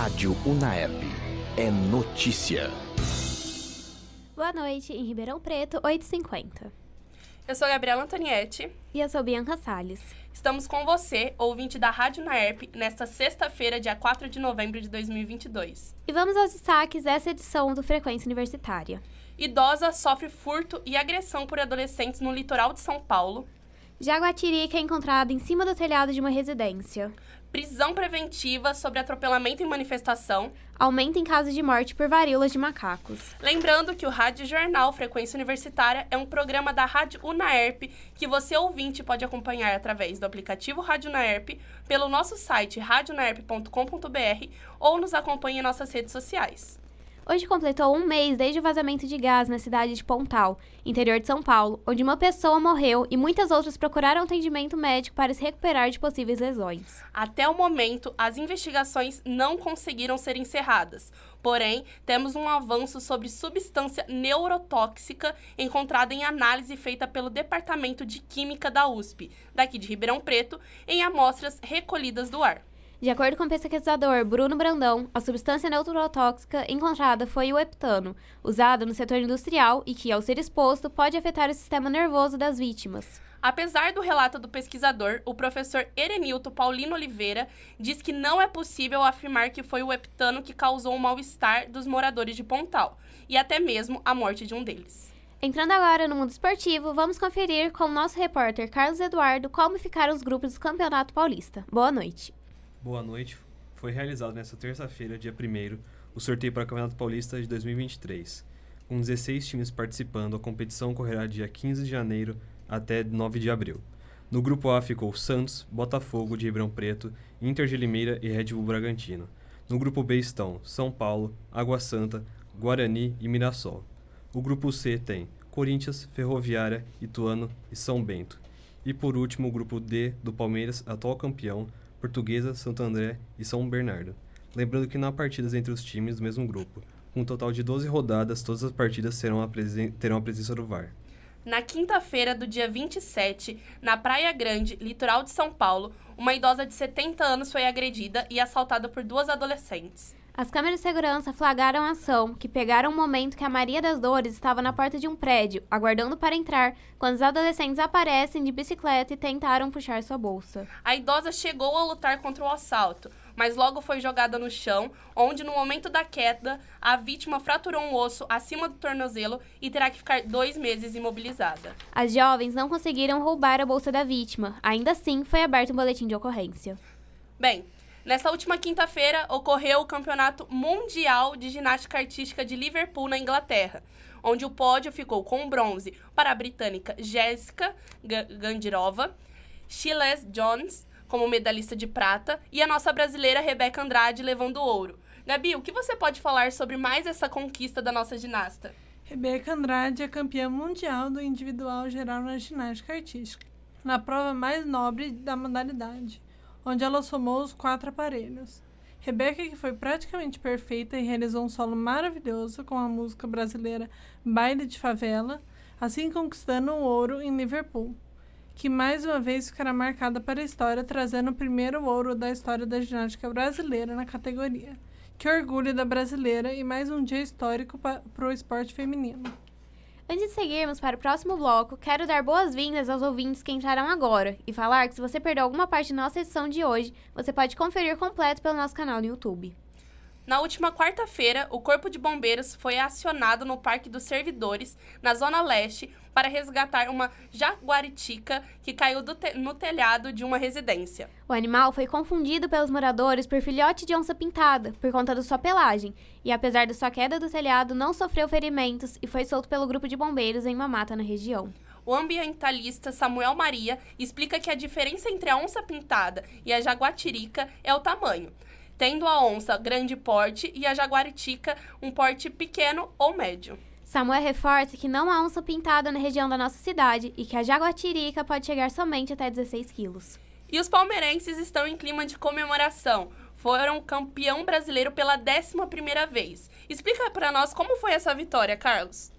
Rádio Unaep. É notícia. Boa noite, em Ribeirão Preto, 8h50. Eu sou a Gabriela Antonietti. E eu sou Bianca Salles. Estamos com você, ouvinte da Rádio Naerp, nesta sexta-feira, dia 4 de novembro de 2022. E vamos aos destaques dessa edição do Frequência Universitária. Idosa sofre furto e agressão por adolescentes no litoral de São Paulo. Jaguatirica é encontrada em cima do telhado de uma residência. Prisão preventiva sobre atropelamento em manifestação. Aumenta em casos de morte por varíolas de macacos. Lembrando que o Rádio Jornal Frequência Universitária é um programa da Rádio Unaerp que você ouvinte pode acompanhar através do aplicativo Rádio Unaerp, pelo nosso site radionaerp.com.br ou nos acompanhe em nossas redes sociais. Hoje completou um mês desde o vazamento de gás na cidade de Pontal, interior de São Paulo, onde uma pessoa morreu e muitas outras procuraram atendimento médico para se recuperar de possíveis lesões. Até o momento, as investigações não conseguiram ser encerradas. Porém, temos um avanço sobre substância neurotóxica encontrada em análise feita pelo Departamento de Química da USP, daqui de Ribeirão Preto, em amostras recolhidas do ar. De acordo com o pesquisador Bruno Brandão, a substância neurotóxica encontrada foi o heptano, usado no setor industrial e que, ao ser exposto, pode afetar o sistema nervoso das vítimas. Apesar do relato do pesquisador, o professor Erenilto Paulino Oliveira diz que não é possível afirmar que foi o heptano que causou o mal-estar dos moradores de Pontal, e até mesmo a morte de um deles. Entrando agora no mundo esportivo, vamos conferir com o nosso repórter Carlos Eduardo como ficaram os grupos do Campeonato Paulista. Boa noite. Boa noite. Foi realizado nesta terça-feira, dia 1 o sorteio para o Campeonato Paulista de 2023. Com 16 times participando, a competição ocorrerá dia 15 de janeiro até 9 de abril. No grupo A ficou Santos, Botafogo de Ribeirão Preto, Inter de Limeira e Red Bull Bragantino. No grupo B estão São Paulo, Água Santa, Guarani e Mirassol. O grupo C tem Corinthians, Ferroviária, Ituano e São Bento. E por último, o grupo D do Palmeiras, atual campeão, Portuguesa, Santo André e São Bernardo. Lembrando que não há partidas entre os times do mesmo grupo. Com um total de 12 rodadas, todas as partidas serão a terão a presença do VAR. Na quinta-feira do dia 27, na Praia Grande, litoral de São Paulo, uma idosa de 70 anos foi agredida e assaltada por duas adolescentes. As câmeras de segurança flagraram a ação, que pegaram o momento que a Maria das Dores estava na porta de um prédio, aguardando para entrar, quando os adolescentes aparecem de bicicleta e tentaram puxar sua bolsa. A idosa chegou a lutar contra o assalto, mas logo foi jogada no chão, onde no momento da queda, a vítima fraturou um osso acima do tornozelo e terá que ficar dois meses imobilizada. As jovens não conseguiram roubar a bolsa da vítima. Ainda assim, foi aberto um boletim de ocorrência. Bem, Nessa última quinta-feira ocorreu o Campeonato Mundial de Ginástica Artística de Liverpool, na Inglaterra, onde o pódio ficou com bronze para a britânica Jessica Gandirova, Chiles Jones como medalhista de prata e a nossa brasileira Rebeca Andrade levando ouro. Gabi, o que você pode falar sobre mais essa conquista da nossa ginasta? Rebeca Andrade é campeã mundial do individual geral na ginástica artística, na prova mais nobre da modalidade onde ela somou os quatro aparelhos. Rebeca, que foi praticamente perfeita e realizou um solo maravilhoso com a música brasileira Baile de Favela, assim conquistando o ouro em Liverpool, que mais uma vez ficará marcada para a história, trazendo o primeiro ouro da história da ginástica brasileira na categoria. Que orgulho da brasileira e mais um dia histórico para o esporte feminino. Antes de seguirmos para o próximo bloco, quero dar boas-vindas aos ouvintes que entraram agora e falar que se você perdeu alguma parte da nossa edição de hoje, você pode conferir completo pelo nosso canal no YouTube. Na última quarta-feira, o Corpo de Bombeiros foi acionado no Parque dos Servidores, na Zona Leste, para resgatar uma jaguaritica que caiu te no telhado de uma residência. O animal foi confundido pelos moradores por filhote de onça pintada, por conta da sua pelagem, e apesar da sua queda do telhado, não sofreu ferimentos e foi solto pelo grupo de bombeiros em uma mata na região. O ambientalista Samuel Maria explica que a diferença entre a onça pintada e a jaguatirica é o tamanho tendo a onça grande porte e a jaguaritica um porte pequeno ou médio. Samuel reforça que não há onça pintada na região da nossa cidade e que a jaguatirica pode chegar somente até 16 quilos. E os palmeirenses estão em clima de comemoração. Foram campeão brasileiro pela 11 vez. Explica para nós como foi essa vitória, Carlos.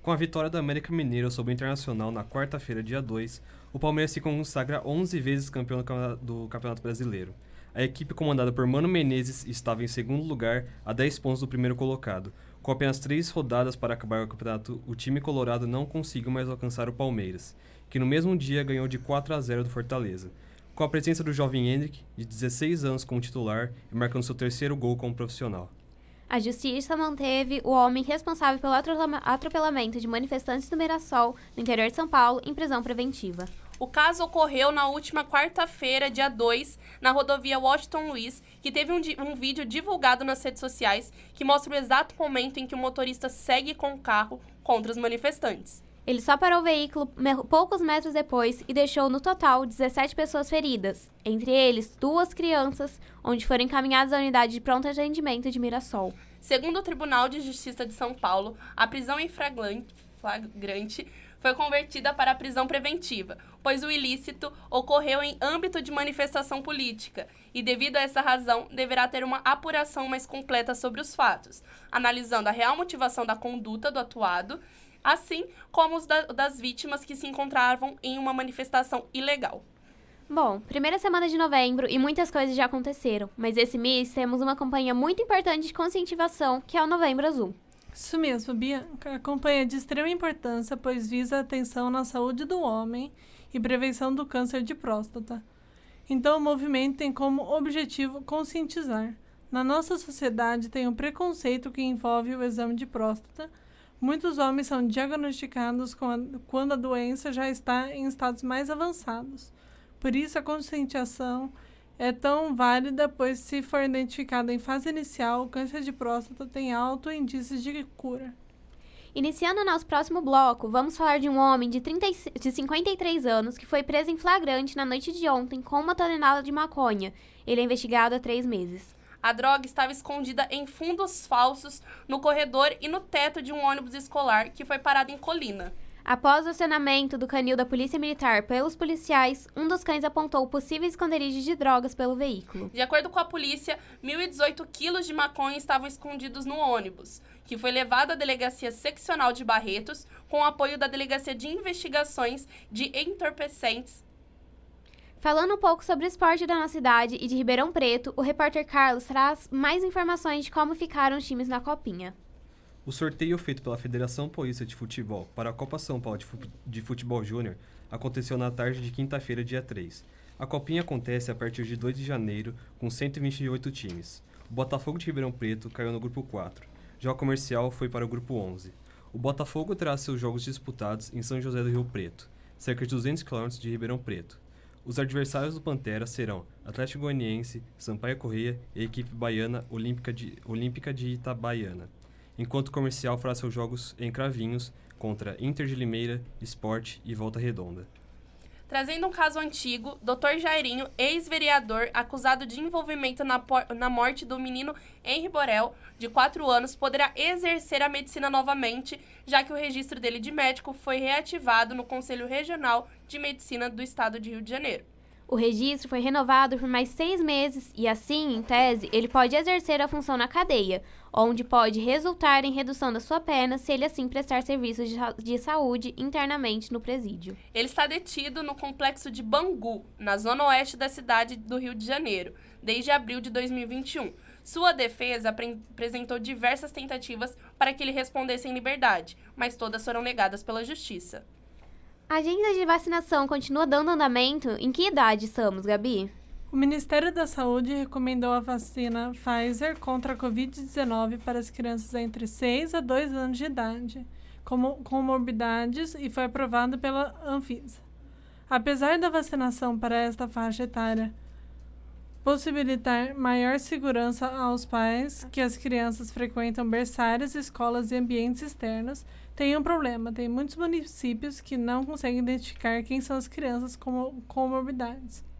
Com a vitória do América Mineiro sobre o Internacional na quarta-feira, dia 2, o Palmeiras se consagra 11 vezes campeão do Campeonato Brasileiro. A equipe comandada por Mano Menezes estava em segundo lugar, a 10 pontos do primeiro colocado. Com apenas três rodadas para acabar o campeonato, o time colorado não conseguiu mais alcançar o Palmeiras, que no mesmo dia ganhou de 4 a 0 do Fortaleza. Com a presença do jovem Hendrick, de 16 anos como titular e marcando seu terceiro gol como profissional. A justiça manteve o homem responsável pelo atropelamento de manifestantes do Mirassol, no interior de São Paulo, em prisão preventiva. O caso ocorreu na última quarta-feira, dia 2, na rodovia Washington Luiz, que teve um, um, vídeo divulgado nas redes sociais que mostra o exato momento em que o motorista segue com o carro contra os manifestantes. Ele só parou o veículo poucos metros depois e deixou no total 17 pessoas feridas, entre eles duas crianças, onde foram encaminhadas à unidade de pronto atendimento de Mirassol. Segundo o Tribunal de Justiça de São Paulo, a prisão em flagrante foi convertida para prisão preventiva, pois o ilícito ocorreu em âmbito de manifestação política e, devido a essa razão, deverá ter uma apuração mais completa sobre os fatos, analisando a real motivação da conduta do atuado, assim como os da, das vítimas que se encontravam em uma manifestação ilegal. Bom, primeira semana de novembro e muitas coisas já aconteceram, mas esse mês temos uma campanha muito importante de conscientização, que é o Novembro Azul. Isso mesmo, Bianca. A campanha é de extrema importância, pois visa a atenção na saúde do homem e prevenção do câncer de próstata. Então, o movimento tem como objetivo conscientizar. Na nossa sociedade, tem um preconceito que envolve o exame de próstata. Muitos homens são diagnosticados a, quando a doença já está em estados mais avançados. Por isso, a conscientização é tão válida, pois se for identificado em fase inicial, o câncer de próstata tem alto índice de cura. Iniciando nosso próximo bloco, vamos falar de um homem de, 30, de 53 anos que foi preso em flagrante na noite de ontem com uma tonelada de maconha. Ele é investigado há três meses. A droga estava escondida em fundos falsos no corredor e no teto de um ônibus escolar que foi parado em Colina. Após o acionamento do canil da Polícia Militar pelos policiais, um dos cães apontou possíveis esconderijos de drogas pelo veículo. De acordo com a polícia, 1.018 quilos de maconha estavam escondidos no ônibus, que foi levado à Delegacia Seccional de Barretos com o apoio da Delegacia de Investigações de Entorpecentes Falando um pouco sobre o esporte da nossa cidade e de Ribeirão Preto, o repórter Carlos traz mais informações de como ficaram os times na Copinha. O sorteio feito pela Federação Paulista de Futebol para a Copa São Paulo de Futebol Júnior aconteceu na tarde de quinta-feira, dia 3. A Copinha acontece a partir de 2 de janeiro, com 128 times. O Botafogo de Ribeirão Preto caiu no grupo 4. Já o Comercial foi para o grupo 11. O Botafogo terá seus jogos disputados em São José do Rio Preto, cerca de 200 km de Ribeirão Preto. Os adversários do Pantera serão Atlético Goianiense, Sampaio Correia e a equipe baiana Olímpica de, Olímpica de Itabaiana enquanto o comercial fará seus jogos em Cravinhos contra Inter de Limeira, Esporte e Volta Redonda. Trazendo um caso antigo, Dr. Jairinho, ex-vereador, acusado de envolvimento na, na morte do menino Henri Borel, de 4 anos, poderá exercer a medicina novamente, já que o registro dele de médico foi reativado no Conselho Regional de Medicina do Estado de Rio de Janeiro. O registro foi renovado por mais seis meses e, assim, em tese, ele pode exercer a função na cadeia, onde pode resultar em redução da sua pena se ele assim prestar serviços de, de saúde internamente no presídio. Ele está detido no complexo de Bangu, na zona oeste da cidade do Rio de Janeiro, desde abril de 2021. Sua defesa apresentou diversas tentativas para que ele respondesse em liberdade, mas todas foram negadas pela justiça. A agenda de vacinação continua dando andamento? Em que idade estamos, Gabi? O Ministério da Saúde recomendou a vacina Pfizer contra a Covid-19 para as crianças entre 6 a 2 anos de idade, com comorbidades, e foi aprovado pela Anvisa. Apesar da vacinação para esta faixa etária possibilitar maior segurança aos pais que as crianças frequentam berçários, escolas e ambientes externos, tem um problema. Tem muitos municípios que não conseguem identificar quem são as crianças com comorbidades.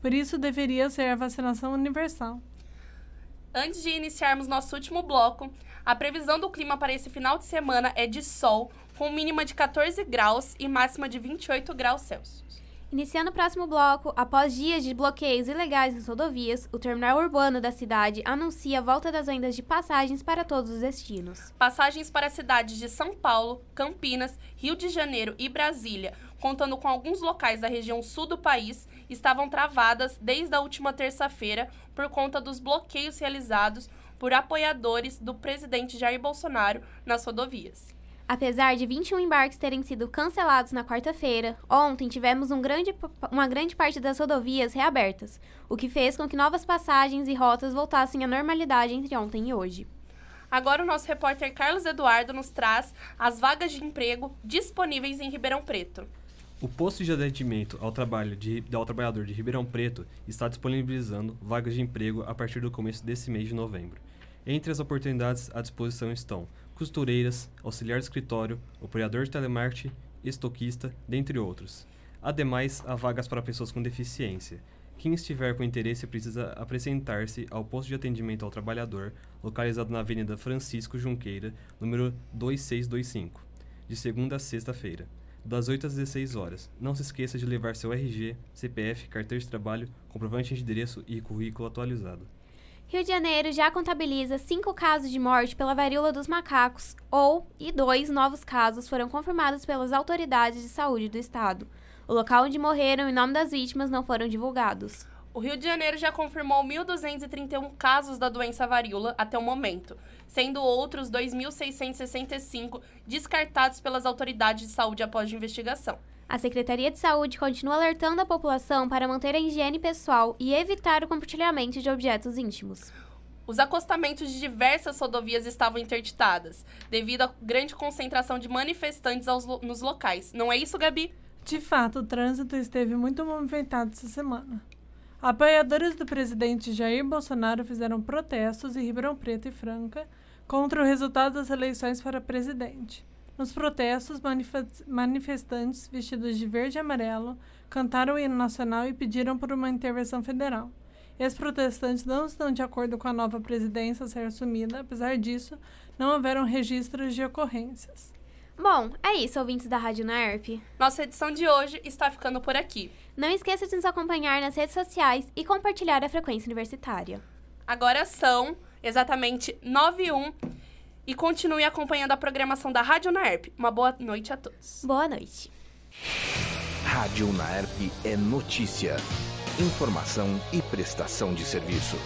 Por isso, deveria ser a vacinação universal. Antes de iniciarmos nosso último bloco, a previsão do clima para esse final de semana é de sol, com mínima de 14 graus e máxima de 28 graus Celsius. Iniciando o próximo bloco, após dias de bloqueios ilegais nas rodovias, o terminal urbano da cidade anuncia a volta das vendas de passagens para todos os destinos. Passagens para as cidades de São Paulo, Campinas, Rio de Janeiro e Brasília, contando com alguns locais da região sul do país, estavam travadas desde a última terça-feira por conta dos bloqueios realizados por apoiadores do presidente Jair Bolsonaro nas rodovias. Apesar de 21 embarques terem sido cancelados na quarta-feira, ontem tivemos um grande, uma grande parte das rodovias reabertas, o que fez com que novas passagens e rotas voltassem à normalidade entre ontem e hoje. Agora o nosso repórter Carlos Eduardo nos traz as vagas de emprego disponíveis em Ribeirão Preto. O posto de atendimento ao, trabalho de, ao trabalhador de Ribeirão Preto está disponibilizando vagas de emprego a partir do começo desse mês de novembro. Entre as oportunidades à disposição estão costureiras, auxiliar de escritório, operador de telemarketing, estoquista, dentre outros. Ademais, há vagas para pessoas com deficiência. Quem estiver com interesse precisa apresentar-se ao posto de atendimento ao trabalhador, localizado na Avenida Francisco Junqueira, número 2625, de segunda a sexta-feira, das 8 às 16 horas. Não se esqueça de levar seu RG, CPF, carteira de trabalho, comprovante de endereço e currículo atualizado. Rio de Janeiro já contabiliza cinco casos de morte pela varíola dos macacos, ou e dois novos casos foram confirmados pelas autoridades de saúde do estado. O local onde morreram e o nome das vítimas não foram divulgados. O Rio de Janeiro já confirmou 1.231 casos da doença varíola até o momento, sendo outros 2.665 descartados pelas autoridades de saúde após a investigação. A Secretaria de Saúde continua alertando a população para manter a higiene pessoal e evitar o compartilhamento de objetos íntimos. Os acostamentos de diversas rodovias estavam interditadas, devido à grande concentração de manifestantes aos, nos locais. Não é isso, Gabi? De fato, o trânsito esteve muito movimentado essa semana. Apoiadores do presidente Jair Bolsonaro fizeram protestos em Ribeirão Preto e Franca contra o resultado das eleições para presidente. Nos protestos, manifestantes vestidos de verde e amarelo cantaram o hino nacional e pediram por uma intervenção federal. Esses protestantes não estão de acordo com a nova presidência a ser assumida, apesar disso, não houveram registros de ocorrências. Bom, é isso, ouvintes da Rádio NERP. Nossa edição de hoje está ficando por aqui. Não esqueça de nos acompanhar nas redes sociais e compartilhar a frequência universitária. Agora são exatamente 9 e 1 e continue acompanhando a programação da Rádio Naerp. Uma boa noite a todos. Boa noite. Rádio Naerp é notícia, informação e prestação de serviço.